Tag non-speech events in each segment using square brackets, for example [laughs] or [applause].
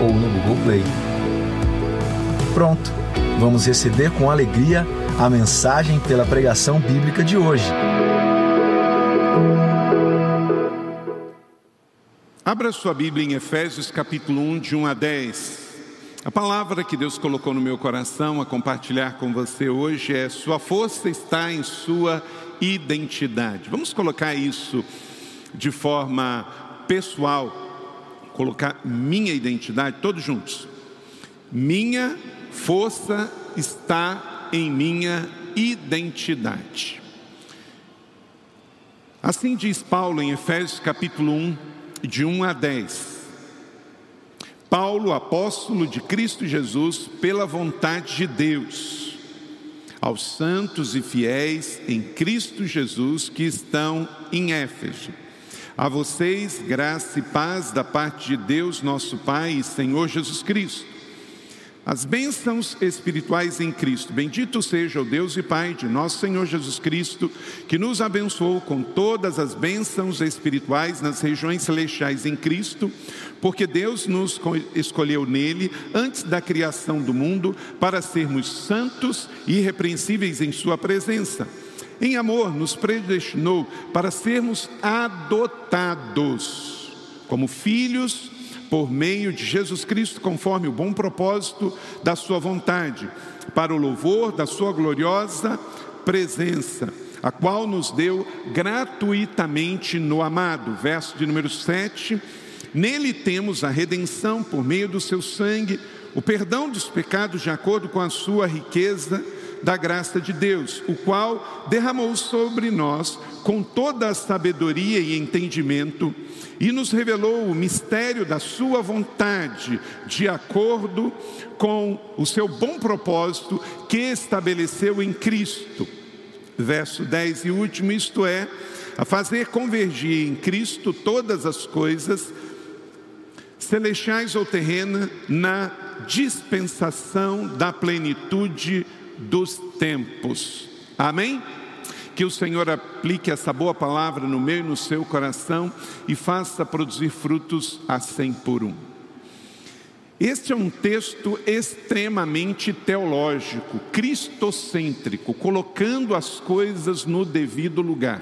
ou no Google Play. Pronto, vamos receber com alegria a mensagem pela pregação bíblica de hoje. Abra sua Bíblia em Efésios capítulo 1, de 1 a 10. A palavra que Deus colocou no meu coração a compartilhar com você hoje é: Sua força está em sua identidade. Vamos colocar isso de forma pessoal, colocar minha identidade, todos juntos. Minha força está em minha identidade. Assim diz Paulo em Efésios capítulo 1, de 1 a 10. Paulo, apóstolo de Cristo Jesus, pela vontade de Deus, aos santos e fiéis em Cristo Jesus que estão em Éfeso. A vocês, graça e paz da parte de Deus, nosso Pai e Senhor Jesus Cristo. As bênçãos espirituais em Cristo. Bendito seja o Deus e Pai de nosso Senhor Jesus Cristo, que nos abençoou com todas as bênçãos espirituais nas regiões celestiais em Cristo, porque Deus nos escolheu nele antes da criação do mundo para sermos santos e irrepreensíveis em Sua presença. Em amor, nos predestinou para sermos adotados como filhos por meio de Jesus Cristo, conforme o bom propósito da Sua vontade, para o louvor da Sua gloriosa presença, a qual nos deu gratuitamente no amado. Verso de número 7. Nele temos a redenção por meio do seu sangue, o perdão dos pecados de acordo com a sua riqueza da graça de Deus, o qual derramou sobre nós com toda a sabedoria e entendimento e nos revelou o mistério da Sua vontade, de acordo com o seu bom propósito que estabeleceu em Cristo. Verso 10 e último, isto é, a fazer convergir em Cristo todas as coisas, celestiais ou terrenas, na dispensação da plenitude dos tempos. Amém? Que o Senhor aplique essa boa palavra no meu e no seu coração e faça produzir frutos a cem por um. Este é um texto extremamente teológico, cristocêntrico, colocando as coisas no devido lugar.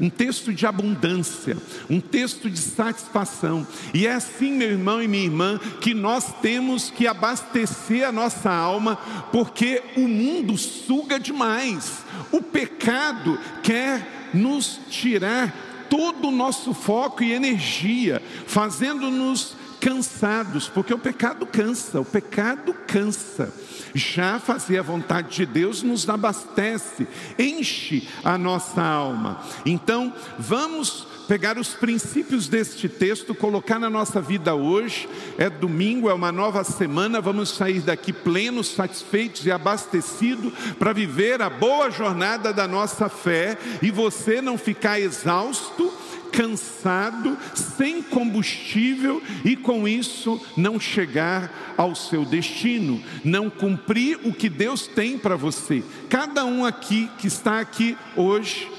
Um texto de abundância, um texto de satisfação. E é assim, meu irmão e minha irmã, que nós temos que abastecer a nossa alma, porque o mundo suga demais. O pecado quer nos tirar todo o nosso foco e energia, fazendo-nos cansados, porque o pecado cansa, o pecado cansa. Já fazer a vontade de Deus nos abastece, enche a nossa alma. Então, vamos pegar os princípios deste texto, colocar na nossa vida hoje. É domingo, é uma nova semana, vamos sair daqui plenos, satisfeitos e abastecidos para viver a boa jornada da nossa fé e você não ficar exausto cansado, sem combustível e com isso não chegar ao seu destino, não cumprir o que Deus tem para você. Cada um aqui que está aqui hoje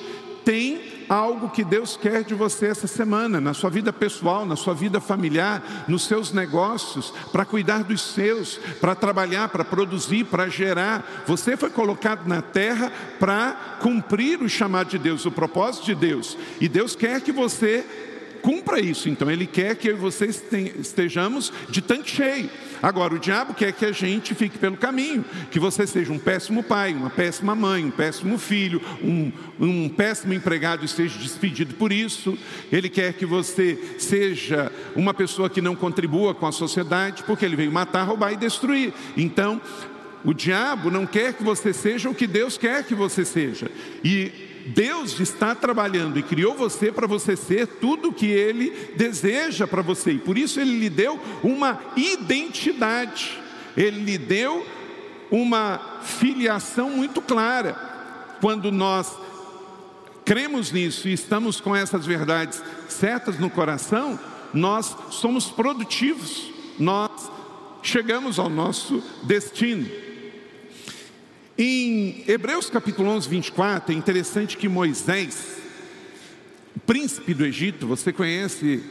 tem algo que Deus quer de você essa semana, na sua vida pessoal, na sua vida familiar, nos seus negócios, para cuidar dos seus, para trabalhar, para produzir, para gerar. Você foi colocado na terra para cumprir o chamado de Deus, o propósito de Deus. E Deus quer que você cumpra isso. Então, Ele quer que eu e você estejamos de tanque cheio. Agora, o diabo quer que a gente fique pelo caminho, que você seja um péssimo pai, uma péssima mãe, um péssimo filho, um, um péssimo empregado e seja despedido por isso. Ele quer que você seja uma pessoa que não contribua com a sociedade, porque ele veio matar, roubar e destruir. Então, o diabo não quer que você seja o que Deus quer que você seja. E Deus está trabalhando e criou você para você ser tudo o que Ele deseja para você, e por isso Ele lhe deu uma identidade, Ele lhe deu uma filiação muito clara. Quando nós cremos nisso e estamos com essas verdades certas no coração, nós somos produtivos, nós chegamos ao nosso destino. Em Hebreus capítulo 11, 24, é interessante que Moisés, príncipe do Egito, você conhece,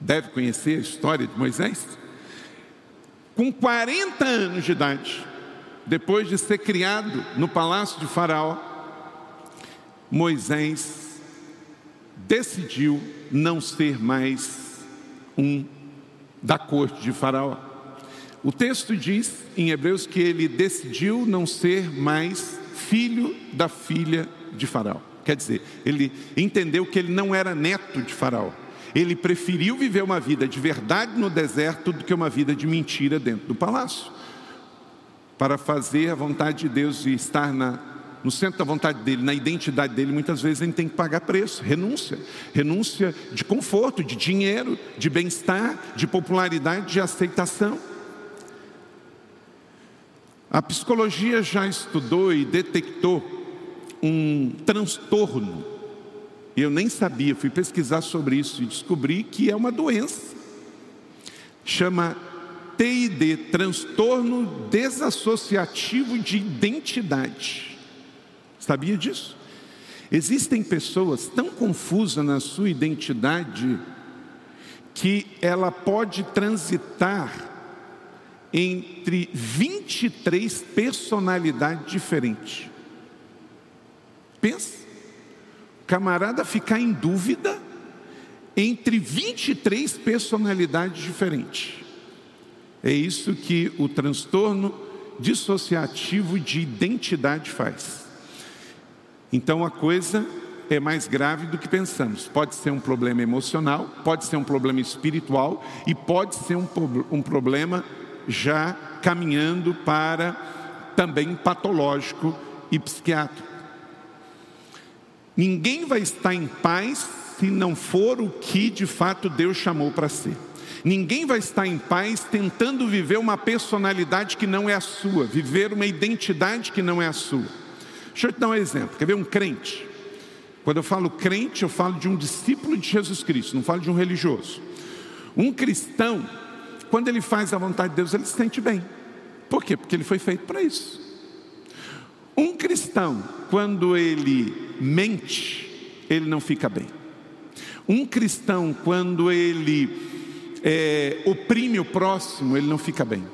deve conhecer a história de Moisés? Com 40 anos de idade, depois de ser criado no palácio de Faraó, Moisés decidiu não ser mais um da corte de Faraó. O texto diz em Hebreus que ele decidiu não ser mais filho da filha de Faraó. Quer dizer, ele entendeu que ele não era neto de Faraó. Ele preferiu viver uma vida de verdade no deserto do que uma vida de mentira dentro do palácio. Para fazer a vontade de Deus e estar na, no centro da vontade dele, na identidade dele, muitas vezes ele tem que pagar preço, renúncia. Renúncia de conforto, de dinheiro, de bem-estar, de popularidade, de aceitação. A psicologia já estudou e detectou um transtorno. Eu nem sabia, fui pesquisar sobre isso e descobri que é uma doença. Chama TID, transtorno desassociativo de identidade. Sabia disso? Existem pessoas tão confusas na sua identidade que ela pode transitar entre 23 personalidades diferentes. Pensa, camarada ficar em dúvida entre 23 personalidades diferentes. É isso que o transtorno dissociativo de identidade faz. Então a coisa é mais grave do que pensamos. Pode ser um problema emocional, pode ser um problema espiritual e pode ser um, um problema já caminhando para também patológico e psiquiátrico. Ninguém vai estar em paz se não for o que de fato Deus chamou para ser. Ninguém vai estar em paz tentando viver uma personalidade que não é a sua, viver uma identidade que não é a sua. Deixa eu te dar um exemplo. Quer ver um crente? Quando eu falo crente, eu falo de um discípulo de Jesus Cristo, não falo de um religioso. Um cristão quando ele faz a vontade de Deus, ele se sente bem. Por quê? Porque ele foi feito para isso. Um cristão, quando ele mente, ele não fica bem. Um cristão, quando ele é, oprime o próximo, ele não fica bem.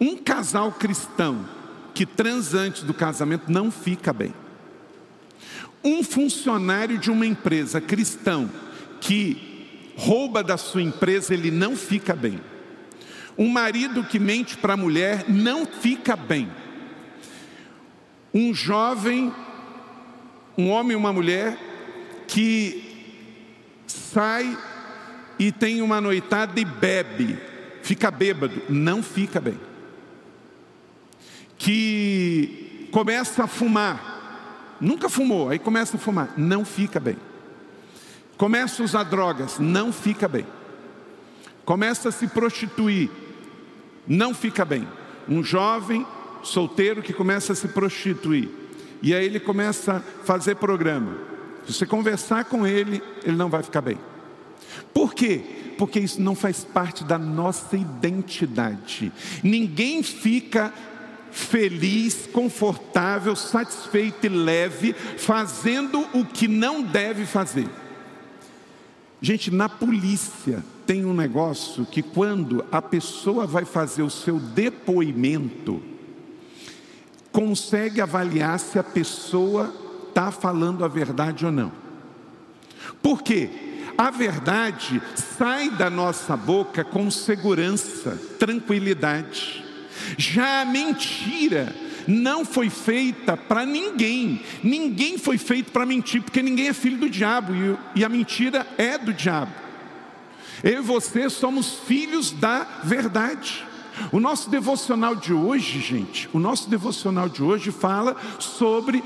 Um casal cristão que transa antes do casamento não fica bem. Um funcionário de uma empresa cristão que rouba da sua empresa, ele não fica bem. Um marido que mente para a mulher não fica bem. Um jovem, um homem e uma mulher que sai e tem uma noitada e bebe, fica bêbado, não fica bem. Que começa a fumar, nunca fumou, aí começa a fumar, não fica bem começa a usar drogas, não fica bem. Começa a se prostituir, não fica bem. Um jovem solteiro que começa a se prostituir, e aí ele começa a fazer programa. Se você conversar com ele, ele não vai ficar bem. Por quê? Porque isso não faz parte da nossa identidade. Ninguém fica feliz, confortável, satisfeito e leve fazendo o que não deve fazer. Gente, na polícia tem um negócio que quando a pessoa vai fazer o seu depoimento, consegue avaliar se a pessoa está falando a verdade ou não. Por quê? A verdade sai da nossa boca com segurança, tranquilidade. Já a mentira não foi feita para ninguém. Ninguém foi feito para mentir, porque ninguém é filho do diabo e a mentira é do diabo. Eu e você somos filhos da verdade. O nosso devocional de hoje, gente, o nosso devocional de hoje fala sobre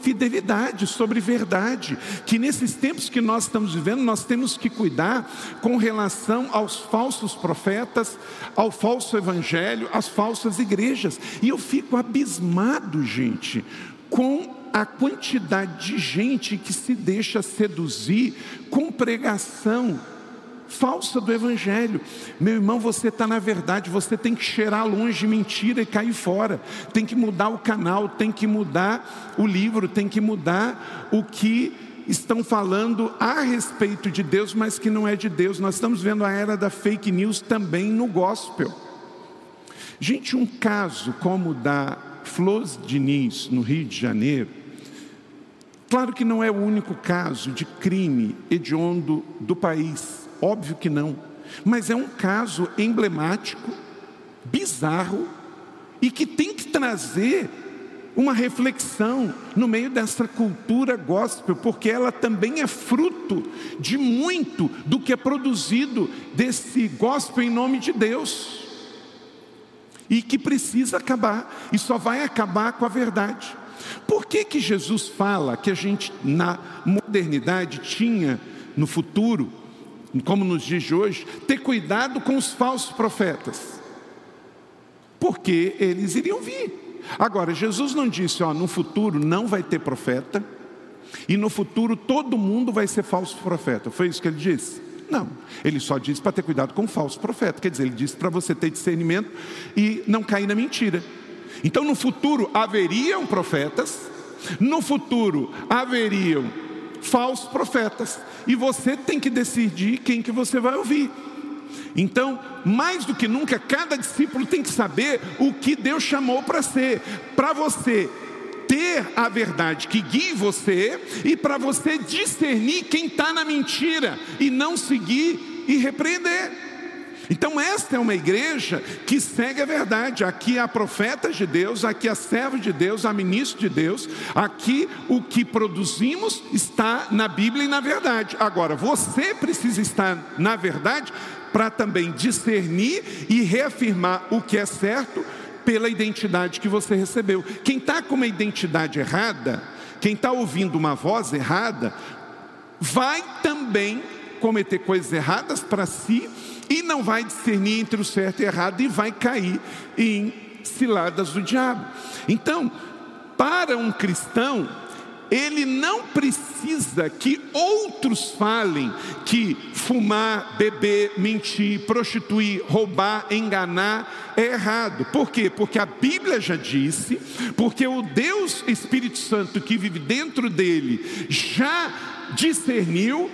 fidelidade, sobre verdade. Que nesses tempos que nós estamos vivendo, nós temos que cuidar com relação aos falsos profetas, ao falso evangelho, às falsas igrejas. E eu fico abismado, gente, com a quantidade de gente que se deixa seduzir com pregação falsa do Evangelho. Meu irmão, você está na verdade, você tem que cheirar longe mentira e cair fora. Tem que mudar o canal, tem que mudar o livro, tem que mudar o que estão falando a respeito de Deus, mas que não é de Deus. Nós estamos vendo a era da fake news também no gospel. Gente, um caso como o da Flores Diniz, no Rio de Janeiro, claro que não é o único caso de crime hediondo do país. Óbvio que não. Mas é um caso emblemático, bizarro, e que tem que trazer uma reflexão no meio dessa cultura gospel, porque ela também é fruto de muito do que é produzido desse gospel em nome de Deus. E que precisa acabar, e só vai acabar com a verdade. Por que, que Jesus fala que a gente na modernidade tinha no futuro como nos diz hoje, ter cuidado com os falsos profetas, porque eles iriam vir. Agora, Jesus não disse, ó, no futuro não vai ter profeta, e no futuro todo mundo vai ser falso profeta. Foi isso que ele disse? Não, ele só disse para ter cuidado com o falso profeta. Quer dizer, ele disse para você ter discernimento e não cair na mentira. Então, no futuro haveriam profetas, no futuro haveriam falsos profetas, e você tem que decidir quem que você vai ouvir. Então, mais do que nunca, cada discípulo tem que saber o que Deus chamou para ser, para você ter a verdade que guie você e para você discernir quem está na mentira e não seguir e repreender. Então, esta é uma igreja que segue a verdade. Aqui há profetas de Deus, aqui há servos de Deus, há ministros de Deus. Aqui o que produzimos está na Bíblia e na verdade. Agora, você precisa estar na verdade para também discernir e reafirmar o que é certo pela identidade que você recebeu. Quem está com uma identidade errada, quem está ouvindo uma voz errada, vai também cometer coisas erradas para si e não vai discernir entre o certo e o errado e vai cair em ciladas do diabo. Então, para um cristão, ele não precisa que outros falem que fumar, beber, mentir, prostituir, roubar, enganar é errado. Por quê? Porque a Bíblia já disse, porque o Deus Espírito Santo que vive dentro dele já discerniu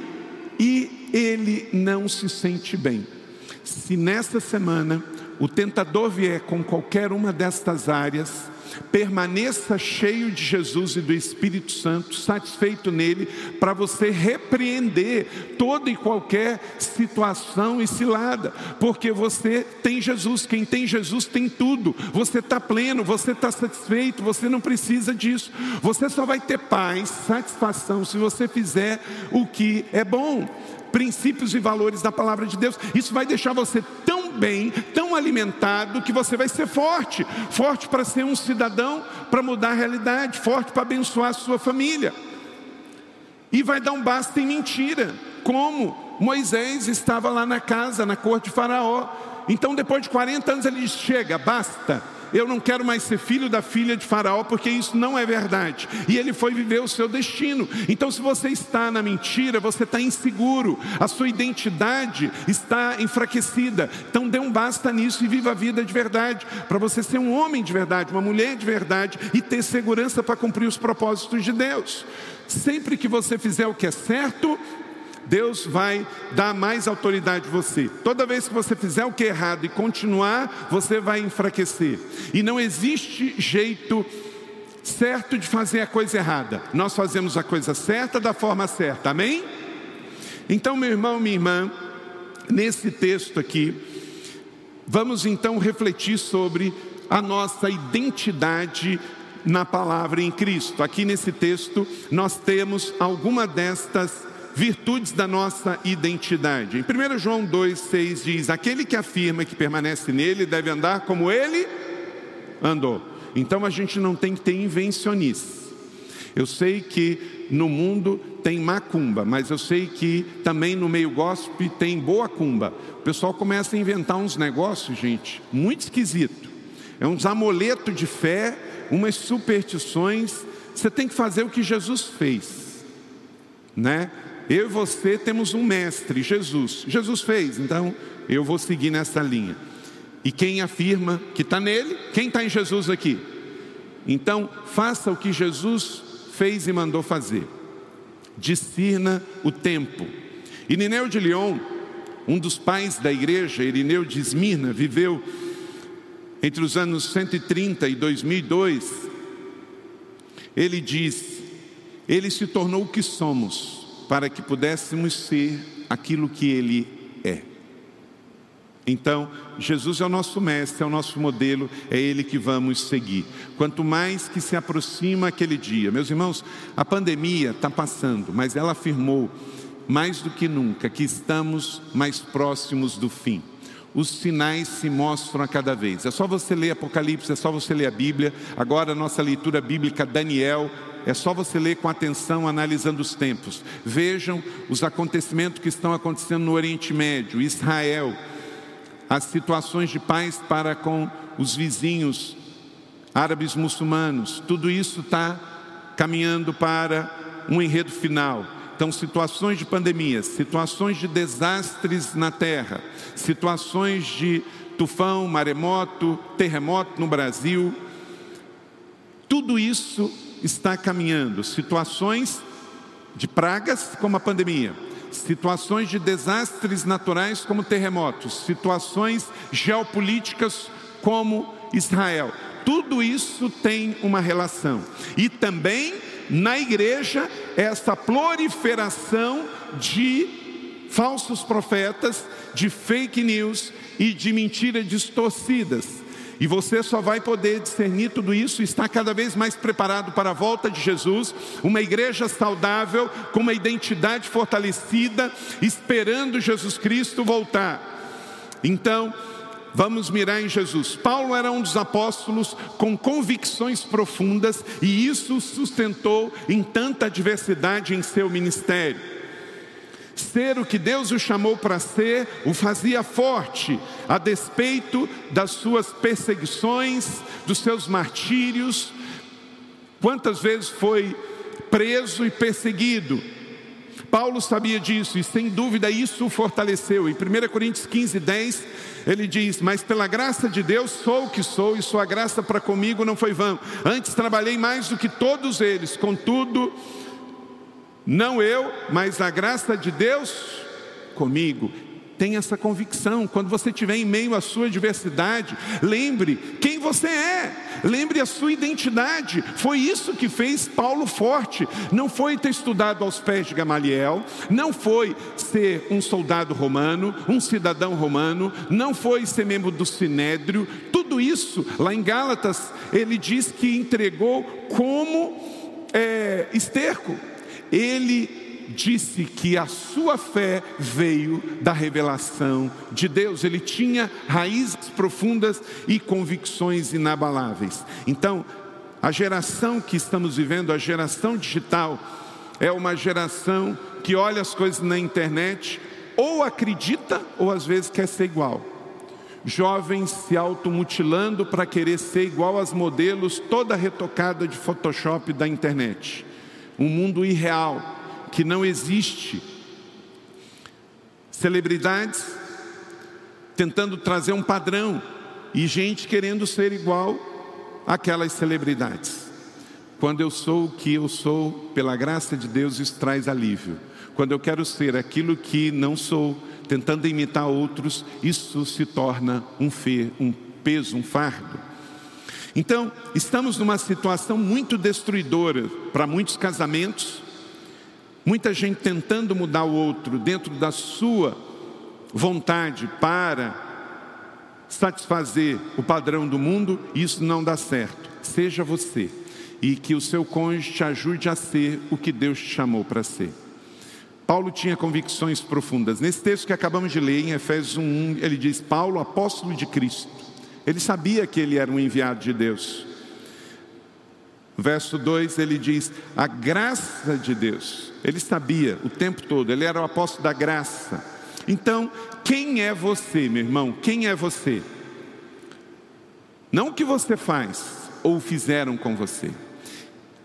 e ele não se sente bem se nesta semana o tentador vier com qualquer uma destas áreas, permaneça cheio de Jesus e do Espírito Santo, satisfeito nele, para você repreender toda e qualquer situação e cilada, porque você tem Jesus, quem tem Jesus tem tudo, você está pleno, você está satisfeito, você não precisa disso, você só vai ter paz, satisfação, se você fizer o que é bom princípios e valores da palavra de Deus. Isso vai deixar você tão bem, tão alimentado, que você vai ser forte forte para ser um cidadão, para mudar a realidade, forte para abençoar a sua família. E vai dar um basta em mentira, como Moisés estava lá na casa, na corte de Faraó. Então, depois de 40 anos, ele diz: Chega, basta eu não quero mais ser filho da filha de Faraó, porque isso não é verdade. E ele foi viver o seu destino. Então, se você está na mentira, você está inseguro, a sua identidade está enfraquecida. Então, dê um basta nisso e viva a vida de verdade, para você ser um homem de verdade, uma mulher de verdade e ter segurança para cumprir os propósitos de Deus. Sempre que você fizer o que é certo, Deus vai dar mais autoridade a você. Toda vez que você fizer o que é errado e continuar, você vai enfraquecer. E não existe jeito certo de fazer a coisa errada. Nós fazemos a coisa certa da forma certa. Amém? Então, meu irmão, minha irmã, nesse texto aqui, vamos então refletir sobre a nossa identidade na palavra em Cristo. Aqui nesse texto, nós temos alguma destas virtudes da nossa identidade. Em 1 João 2,6 diz: Aquele que afirma que permanece nele deve andar como ele andou. Então a gente não tem que ter invencionice. Eu sei que no mundo tem macumba, mas eu sei que também no meio gospel tem boa cumba. O pessoal começa a inventar uns negócios, gente, muito esquisito. É uns amuletos de fé, umas superstições. Você tem que fazer o que Jesus fez, né? Eu e você temos um mestre, Jesus. Jesus fez, então eu vou seguir nessa linha. E quem afirma que está nele, quem está em Jesus aqui? Então, faça o que Jesus fez e mandou fazer. Discirna o tempo. Irineu de Lyon, um dos pais da igreja, Irineu de Esmirna, viveu entre os anos 130 e 2002. Ele diz: Ele se tornou o que somos, para que pudéssemos ser aquilo que Ele é. Então, Jesus é o nosso mestre, é o nosso modelo, é ele que vamos seguir. Quanto mais que se aproxima aquele dia, meus irmãos, a pandemia está passando, mas ela afirmou mais do que nunca que estamos mais próximos do fim. Os sinais se mostram a cada vez. É só você ler Apocalipse, é só você ler a Bíblia. Agora, nossa leitura bíblica, Daniel, é só você ler com atenção, analisando os tempos. Vejam os acontecimentos que estão acontecendo no Oriente Médio, Israel as situações de paz para com os vizinhos árabes muçulmanos, tudo isso está caminhando para um enredo final. Então, situações de pandemias, situações de desastres na terra, situações de tufão, maremoto, terremoto no Brasil, tudo isso está caminhando. Situações de pragas, como a pandemia, situações de desastres naturais como terremotos, situações geopolíticas como Israel. Tudo isso tem uma relação. E também na igreja essa proliferação de falsos profetas, de fake news e de mentiras distorcidas. E você só vai poder discernir tudo isso e estar cada vez mais preparado para a volta de Jesus, uma igreja saudável, com uma identidade fortalecida, esperando Jesus Cristo voltar. Então, Vamos mirar em Jesus. Paulo era um dos apóstolos com convicções profundas e isso sustentou em tanta adversidade em seu ministério. Ser o que Deus o chamou para ser o fazia forte, a despeito das suas perseguições, dos seus martírios. Quantas vezes foi preso e perseguido? Paulo sabia disso e, sem dúvida, isso o fortaleceu. Em 1 Coríntios 15, 10, ele diz: Mas pela graça de Deus sou o que sou, e sua graça para comigo não foi vã. Antes trabalhei mais do que todos eles, contudo não eu, mas a graça de Deus comigo. Tenha essa convicção. Quando você estiver em meio à sua diversidade, lembre quem você é, lembre a sua identidade. Foi isso que fez Paulo forte. Não foi ter estudado aos pés de Gamaliel, não foi ser um soldado romano, um cidadão romano, não foi ser membro do sinédrio. Tudo isso, lá em Gálatas, ele diz que entregou como é, esterco ele disse que a sua fé veio da revelação de Deus, ele tinha raízes profundas e convicções inabaláveis. Então, a geração que estamos vivendo, a geração digital, é uma geração que olha as coisas na internet, ou acredita, ou às vezes quer ser igual. Jovens se automutilando para querer ser igual aos modelos toda retocada de Photoshop da internet um mundo irreal que não existe. Celebridades tentando trazer um padrão e gente querendo ser igual àquelas celebridades. Quando eu sou o que eu sou, pela graça de Deus, isso traz alívio. Quando eu quero ser aquilo que não sou, tentando imitar outros, isso se torna um, fe, um peso, um fardo. Então, estamos numa situação muito destruidora para muitos casamentos, muita gente tentando mudar o outro dentro da sua vontade para satisfazer o padrão do mundo, isso não dá certo. Seja você e que o seu cônjuge te ajude a ser o que Deus te chamou para ser. Paulo tinha convicções profundas. Nesse texto que acabamos de ler, em Efésios 1, ele diz: Paulo, apóstolo de Cristo ele sabia que ele era um enviado de Deus. Verso 2 ele diz: A graça de Deus. Ele sabia o tempo todo, ele era o apóstolo da graça. Então, quem é você, meu irmão? Quem é você? Não o que você faz ou fizeram com você.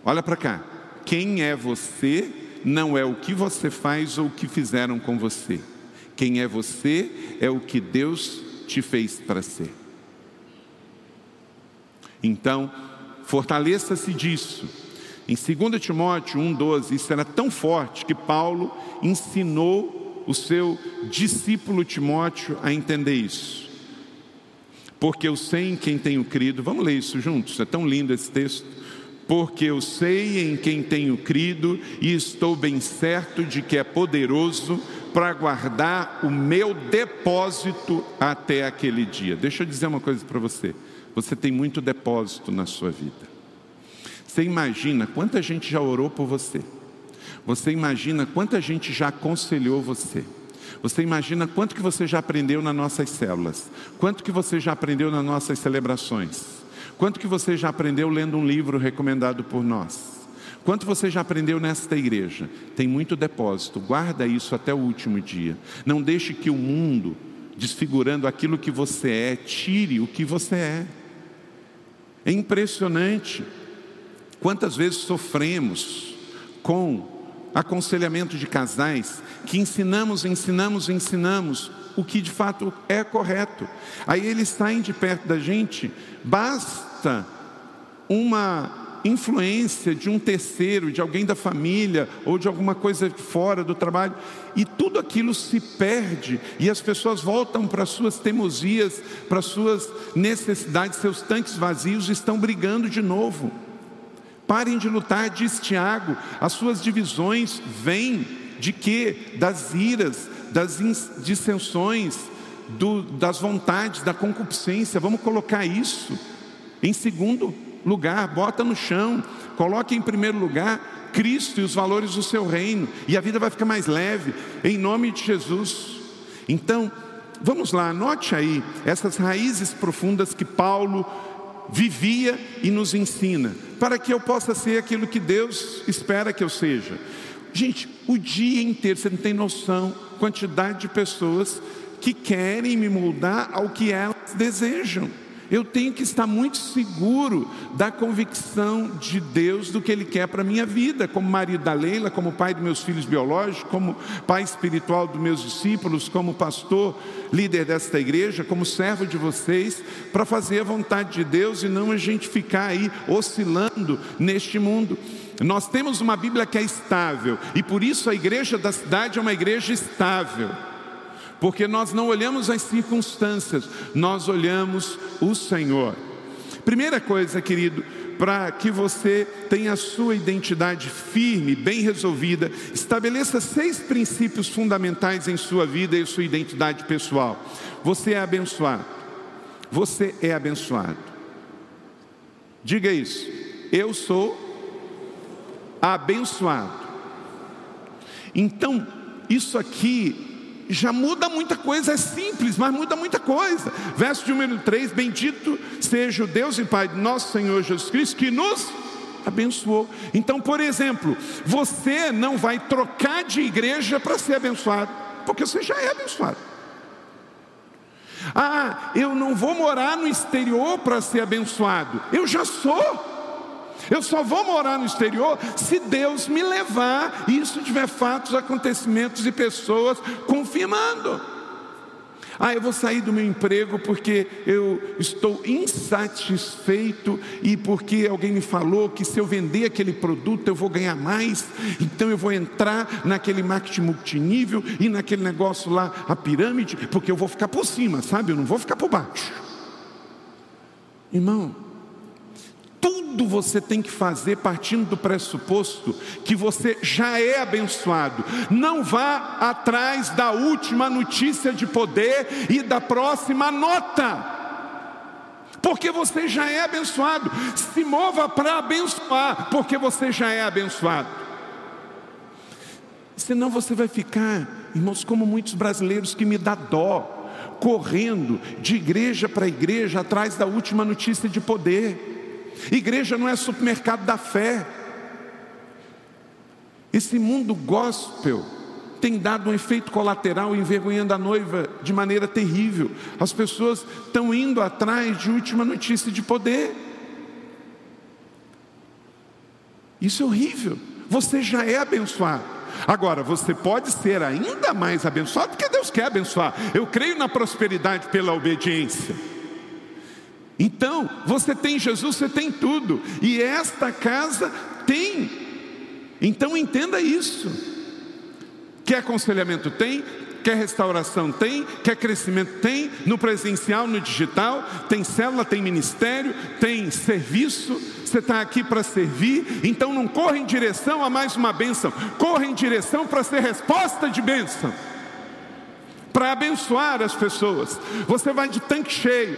Olha para cá. Quem é você não é o que você faz ou o que fizeram com você. Quem é você é o que Deus te fez para ser. Então, fortaleça-se disso. Em 2 Timóteo 1,12, isso era tão forte que Paulo ensinou o seu discípulo Timóteo a entender isso. Porque eu sei em quem tenho crido, vamos ler isso juntos, é tão lindo esse texto. Porque eu sei em quem tenho crido e estou bem certo de que é poderoso para guardar o meu depósito até aquele dia. Deixa eu dizer uma coisa para você. Você tem muito depósito na sua vida. Você imagina quanta gente já orou por você. Você imagina quanta gente já aconselhou você. Você imagina quanto que você já aprendeu nas nossas células. Quanto que você já aprendeu nas nossas celebrações. Quanto que você já aprendeu lendo um livro recomendado por nós. Quanto você já aprendeu nesta igreja? Tem muito depósito. Guarda isso até o último dia. Não deixe que o mundo, desfigurando aquilo que você é, tire o que você é. É impressionante quantas vezes sofremos com aconselhamento de casais que ensinamos, ensinamos, ensinamos o que de fato é correto. Aí eles saem de perto da gente, basta uma influência de um terceiro, de alguém da família ou de alguma coisa fora do trabalho, e tudo aquilo se perde e as pessoas voltam para suas teimosias, para suas necessidades, seus tanques vazios estão brigando de novo. Parem de lutar, diz Tiago, as suas divisões vêm de quê? Das iras, das dissensões, do, das vontades, da concupiscência. Vamos colocar isso em segundo lugar, bota no chão, coloque em primeiro lugar Cristo e os valores do seu reino, e a vida vai ficar mais leve, em nome de Jesus. Então, vamos lá, anote aí essas raízes profundas que Paulo vivia e nos ensina, para que eu possa ser aquilo que Deus espera que eu seja. Gente, o dia inteiro, você não tem noção, quantidade de pessoas que querem me moldar ao que elas desejam. Eu tenho que estar muito seguro da convicção de Deus do que Ele quer para a minha vida, como marido da Leila, como pai dos meus filhos biológicos, como pai espiritual dos meus discípulos, como pastor, líder desta igreja, como servo de vocês, para fazer a vontade de Deus e não a gente ficar aí oscilando neste mundo. Nós temos uma Bíblia que é estável e por isso a igreja da cidade é uma igreja estável porque nós não olhamos as circunstâncias, nós olhamos o Senhor. Primeira coisa, querido, para que você tenha a sua identidade firme, bem resolvida, estabeleça seis princípios fundamentais em sua vida e sua identidade pessoal. Você é abençoado. Você é abençoado. Diga isso. Eu sou abençoado. Então, isso aqui já muda muita coisa, é simples, mas muda muita coisa. Verso número 3: Bendito seja o Deus e Pai de nosso Senhor Jesus Cristo, que nos abençoou. Então, por exemplo, você não vai trocar de igreja para ser abençoado, porque você já é abençoado. Ah, eu não vou morar no exterior para ser abençoado, eu já sou. Eu só vou morar no exterior se Deus me levar e isso tiver fatos, acontecimentos e pessoas confirmando. Ah, eu vou sair do meu emprego porque eu estou insatisfeito e porque alguém me falou que se eu vender aquele produto eu vou ganhar mais, então eu vou entrar naquele marketing multinível e naquele negócio lá, a pirâmide, porque eu vou ficar por cima, sabe? Eu não vou ficar por baixo. Irmão, tudo você tem que fazer partindo do pressuposto que você já é abençoado. Não vá atrás da última notícia de poder e da próxima nota. Porque você já é abençoado. Se mova para abençoar, porque você já é abençoado. Senão você vai ficar, irmãos, como muitos brasileiros que me dá dó correndo de igreja para igreja atrás da última notícia de poder. Igreja não é supermercado da fé. Esse mundo gospel tem dado um efeito colateral envergonhando a noiva de maneira terrível. As pessoas estão indo atrás de última notícia de poder. Isso é horrível. Você já é abençoado. Agora, você pode ser ainda mais abençoado porque Deus quer abençoar. Eu creio na prosperidade pela obediência. Então, você tem Jesus, você tem tudo. E esta casa tem. Então, entenda isso. Quer aconselhamento? Tem. Quer restauração? Tem. Quer crescimento? Tem. No presencial, no digital, tem célula, tem ministério, tem serviço. Você está aqui para servir, então não corra em direção a mais uma bênção, corra em direção para ser resposta de bênção, para abençoar as pessoas. Você vai de tanque cheio,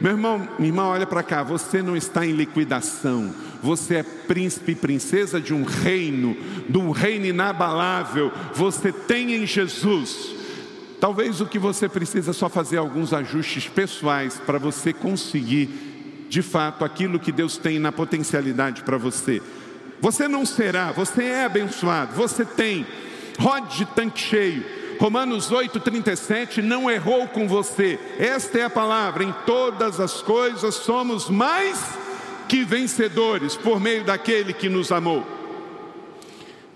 meu irmão, minha irmã, olha para cá, você não está em liquidação, você é príncipe e princesa de um reino, de um reino inabalável, você tem em Jesus. Talvez o que você precisa é só fazer alguns ajustes pessoais para você conseguir, de fato, aquilo que Deus tem na potencialidade para você. Você não será, você é abençoado, você tem, rode de tanque cheio Romanos 8,37 não errou com você. Esta é a palavra: em todas as coisas somos mais que vencedores por meio daquele que nos amou.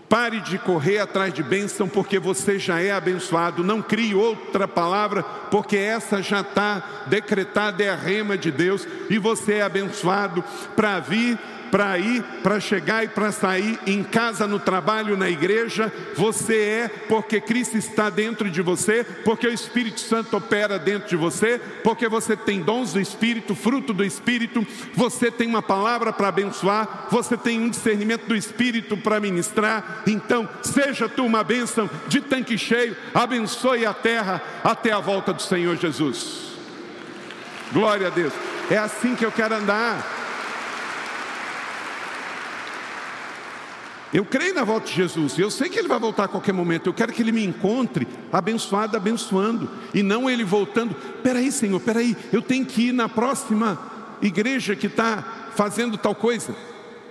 Pare de correr atrás de bênção, porque você já é abençoado. Não crie outra palavra, porque essa já está decretada, é a rema de Deus, e você é abençoado para vir para ir, para chegar e para sair, em casa, no trabalho, na igreja, você é porque Cristo está dentro de você, porque o Espírito Santo opera dentro de você, porque você tem dons do Espírito, fruto do Espírito, você tem uma palavra para abençoar, você tem um discernimento do Espírito para ministrar. Então, seja tu uma bênção de tanque cheio, abençoe a terra até a volta do Senhor Jesus. Glória a Deus. É assim que eu quero andar. Eu creio na volta de Jesus, eu sei que ele vai voltar a qualquer momento. Eu quero que ele me encontre abençoado, abençoando, e não ele voltando. Peraí, Senhor, peraí, eu tenho que ir na próxima igreja que está fazendo tal coisa.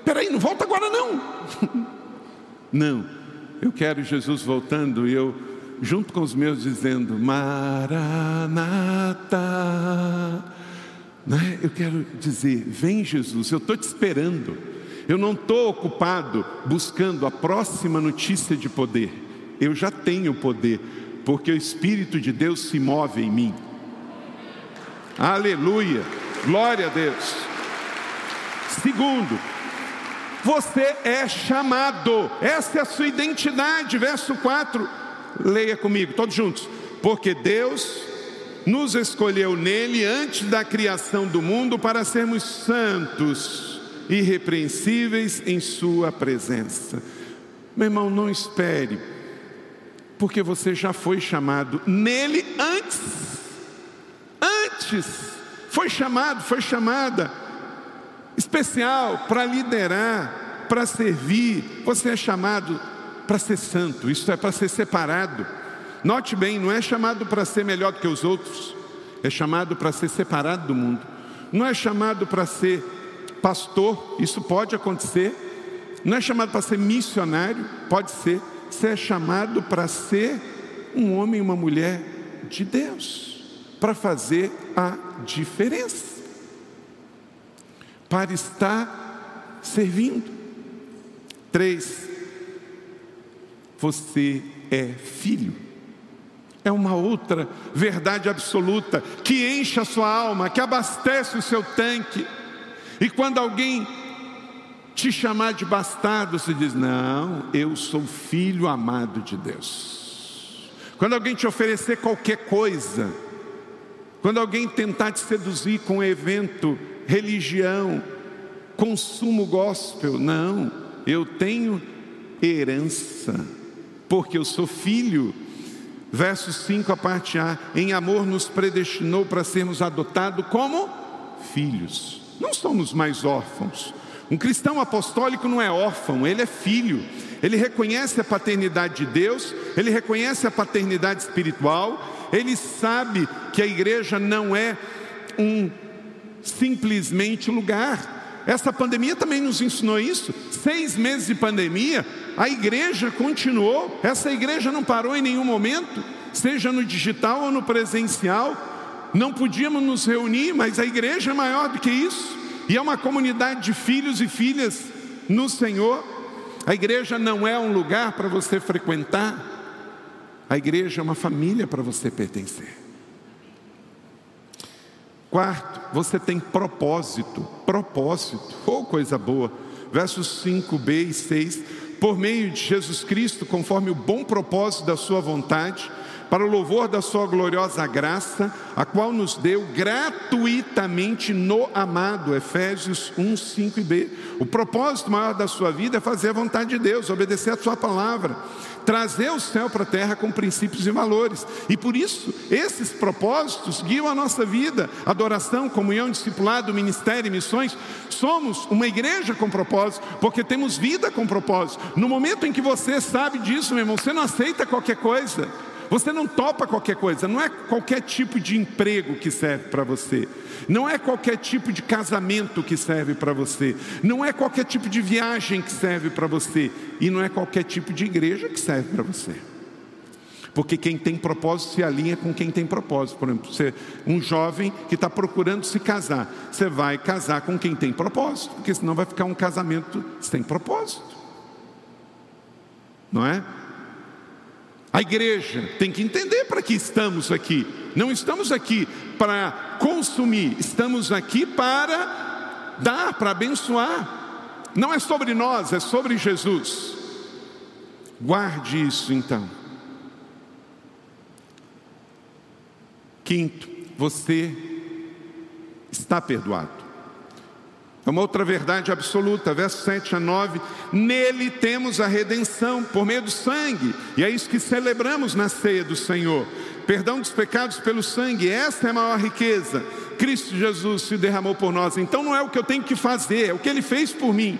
Peraí, não volta agora não. [laughs] não, eu quero Jesus voltando e eu, junto com os meus, dizendo: Maranata. Né? Eu quero dizer: Vem, Jesus, eu estou te esperando. Eu não estou ocupado buscando a próxima notícia de poder. Eu já tenho poder, porque o Espírito de Deus se move em mim. Aleluia, glória a Deus. Segundo, você é chamado, essa é a sua identidade, verso 4. Leia comigo, todos juntos. Porque Deus nos escolheu nele antes da criação do mundo para sermos santos irrepreensíveis em Sua presença. Meu irmão, não espere, porque você já foi chamado nele antes. Antes, foi chamado, foi chamada, especial para liderar, para servir. Você é chamado para ser santo, isso é para ser separado. Note bem, não é chamado para ser melhor do que os outros, é chamado para ser separado do mundo. Não é chamado para ser pastor, isso pode acontecer. Não é chamado para ser missionário, pode ser. Você é chamado para ser um homem e uma mulher de Deus, para fazer a diferença, para estar servindo. Três, você é filho. É uma outra verdade absoluta que enche a sua alma, que abastece o seu tanque e quando alguém te chamar de bastardo, você diz: Não, eu sou filho amado de Deus. Quando alguém te oferecer qualquer coisa, quando alguém tentar te seduzir com evento, religião, consumo gospel, não, eu tenho herança, porque eu sou filho. Verso 5, a parte A: Em amor nos predestinou para sermos adotados como filhos não somos mais órfãos. Um cristão apostólico não é órfão, ele é filho. Ele reconhece a paternidade de Deus, ele reconhece a paternidade espiritual, ele sabe que a igreja não é um simplesmente lugar, Essa pandemia também nos ensinou isso. Seis meses de pandemia, a igreja continuou. Essa igreja não parou em nenhum momento, seja no digital ou no presencial. Não podíamos nos reunir, mas a igreja é maior do que isso. E é uma comunidade de filhos e filhas no Senhor. A igreja não é um lugar para você frequentar, a igreja é uma família para você pertencer. Quarto, você tem propósito, propósito, ou oh, coisa boa. Versos 5b e 6. Por meio de Jesus Cristo, conforme o bom propósito da Sua vontade, para o louvor da Sua gloriosa graça, a qual nos deu gratuitamente no amado. Efésios 1, 5 e b. O propósito maior da sua vida é fazer a vontade de Deus, obedecer a Sua palavra trazer o céu para a terra com princípios e valores. E por isso, esses propósitos guiam a nossa vida, adoração, comunhão, discipulado, ministério e missões. Somos uma igreja com propósito, porque temos vida com propósito. No momento em que você sabe disso, meu irmão, você não aceita qualquer coisa. Você não topa qualquer coisa, não é qualquer tipo de emprego que serve para você, não é qualquer tipo de casamento que serve para você, não é qualquer tipo de viagem que serve para você, e não é qualquer tipo de igreja que serve para você. Porque quem tem propósito se alinha com quem tem propósito. Por exemplo, você, um jovem que está procurando se casar, você vai casar com quem tem propósito, porque senão vai ficar um casamento sem propósito. Não é? A igreja tem que entender para que estamos aqui. Não estamos aqui para consumir, estamos aqui para dar, para abençoar. Não é sobre nós, é sobre Jesus. Guarde isso então. Quinto, você está perdoado. É uma outra verdade absoluta, verso 7 a 9. Nele temos a redenção por meio do sangue, e é isso que celebramos na ceia do Senhor. Perdão dos pecados pelo sangue, esta é a maior riqueza. Cristo Jesus se derramou por nós, então não é o que eu tenho que fazer, é o que ele fez por mim.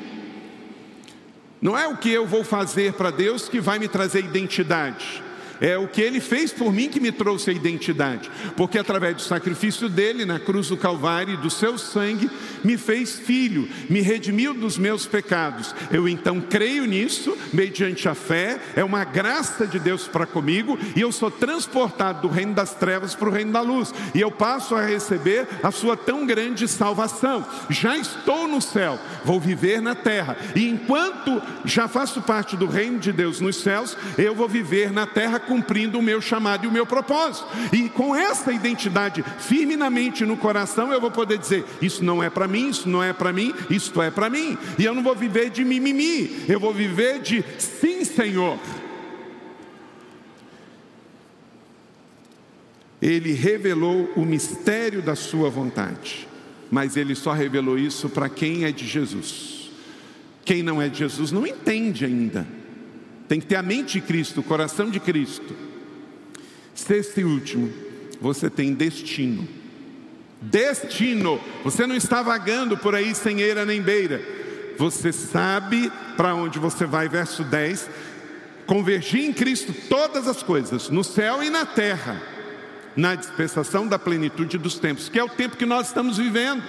Não é o que eu vou fazer para Deus que vai me trazer identidade. É o que ele fez por mim que me trouxe a identidade, porque através do sacrifício dele na cruz do Calvário e do seu sangue, me fez filho, me redimiu dos meus pecados. Eu então creio nisso, mediante a fé, é uma graça de Deus para comigo, e eu sou transportado do reino das trevas para o reino da luz, e eu passo a receber a sua tão grande salvação. Já estou no céu, vou viver na terra, e enquanto já faço parte do reino de Deus nos céus, eu vou viver na terra cumprindo o meu chamado e o meu propósito. E com essa identidade firme na mente e no coração, eu vou poder dizer: Isso não é para mim, isso não é para mim, isto é para mim. E eu não vou viver de mimimi, eu vou viver de sim, Senhor. Ele revelou o mistério da sua vontade, mas ele só revelou isso para quem é de Jesus. Quem não é de Jesus não entende ainda. Tem que ter a mente de Cristo, o coração de Cristo. Sexto e último, você tem destino. Destino. Você não está vagando por aí sem eira nem beira. Você sabe para onde você vai, verso 10. Convergir em Cristo todas as coisas, no céu e na terra, na dispensação da plenitude dos tempos, que é o tempo que nós estamos vivendo.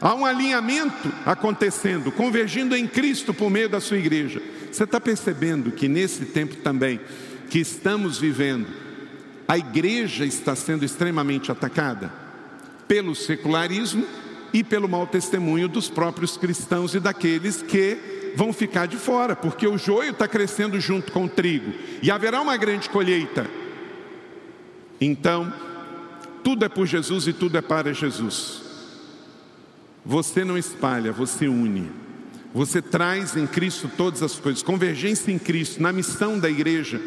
Há um alinhamento acontecendo, convergindo em Cristo por meio da sua igreja. Você está percebendo que nesse tempo também que estamos vivendo, a igreja está sendo extremamente atacada pelo secularismo e pelo mau testemunho dos próprios cristãos e daqueles que vão ficar de fora, porque o joio está crescendo junto com o trigo e haverá uma grande colheita. Então, tudo é por Jesus e tudo é para Jesus. Você não espalha, você une. Você traz em Cristo todas as coisas, convergência em Cristo, na missão da igreja.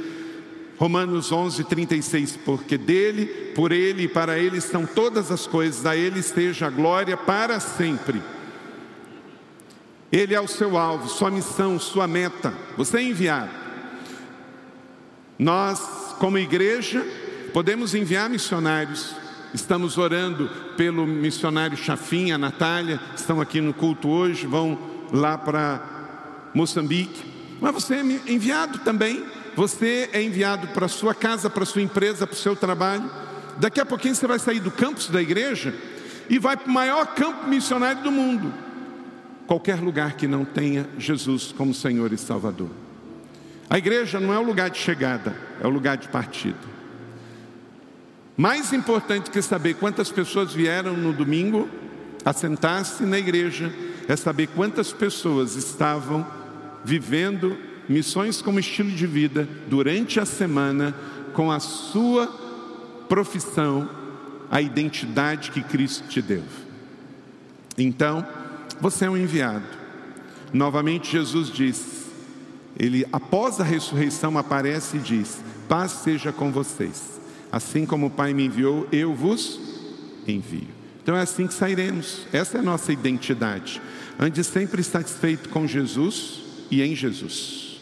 Romanos 11, 36, porque dele, por ele e para ele estão todas as coisas, a ele esteja a glória para sempre. Ele é o seu alvo, sua missão, sua meta, você é enviado. Nós, como igreja, podemos enviar missionários, estamos orando pelo missionário Chafinha, Natália, estão aqui no culto hoje, vão lá para Moçambique. Mas você é enviado também. Você é enviado para sua casa, para sua empresa, para o seu trabalho. Daqui a pouquinho você vai sair do campus da igreja e vai para o maior campo missionário do mundo. qualquer lugar que não tenha Jesus como Senhor e Salvador. A igreja não é o lugar de chegada, é o lugar de partida. Mais importante que saber quantas pessoas vieram no domingo a sentar-se na igreja, é saber quantas pessoas estavam vivendo missões como estilo de vida durante a semana com a sua profissão, a identidade que Cristo te deu. Então, você é um enviado. Novamente Jesus diz, ele após a ressurreição aparece e diz: Paz seja com vocês. Assim como o Pai me enviou, eu vos envio. Então é assim que sairemos. Essa é a nossa identidade. Ande sempre satisfeito com Jesus e em Jesus.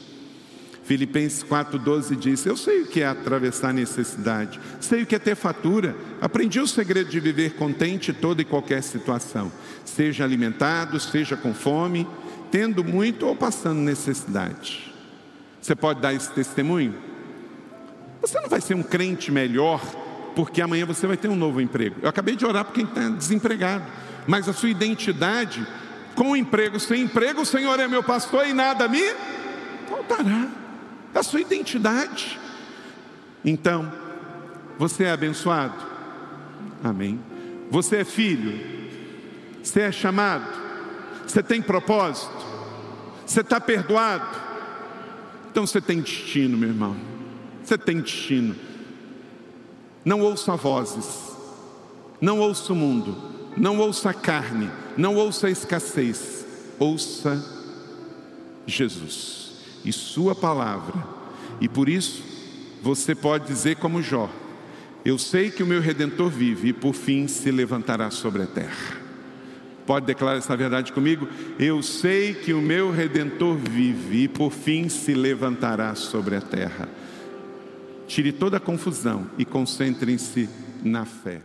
Filipenses 4,12 diz: Eu sei o que é atravessar necessidade, sei o que é ter fatura, aprendi o segredo de viver contente toda e qualquer situação, seja alimentado, seja com fome, tendo muito ou passando necessidade. Você pode dar esse testemunho? Você não vai ser um crente melhor porque amanhã você vai ter um novo emprego. Eu acabei de orar por quem está desempregado, mas a sua identidade com emprego, sem emprego, o Senhor é meu pastor e nada me faltará. A sua identidade. Então, você é abençoado? Amém. Você é filho? Você é chamado? Você tem propósito? Você está perdoado? Então você tem destino, meu irmão. Você tem destino. Não ouça vozes. Não ouça o mundo. Não ouça a carne. Não ouça a escassez. Ouça Jesus e Sua palavra. E por isso você pode dizer, como Jó: Eu sei que o meu redentor vive e por fim se levantará sobre a terra. Pode declarar essa verdade comigo? Eu sei que o meu redentor vive e por fim se levantará sobre a terra. Tire toda a confusão e concentrem-se na fé.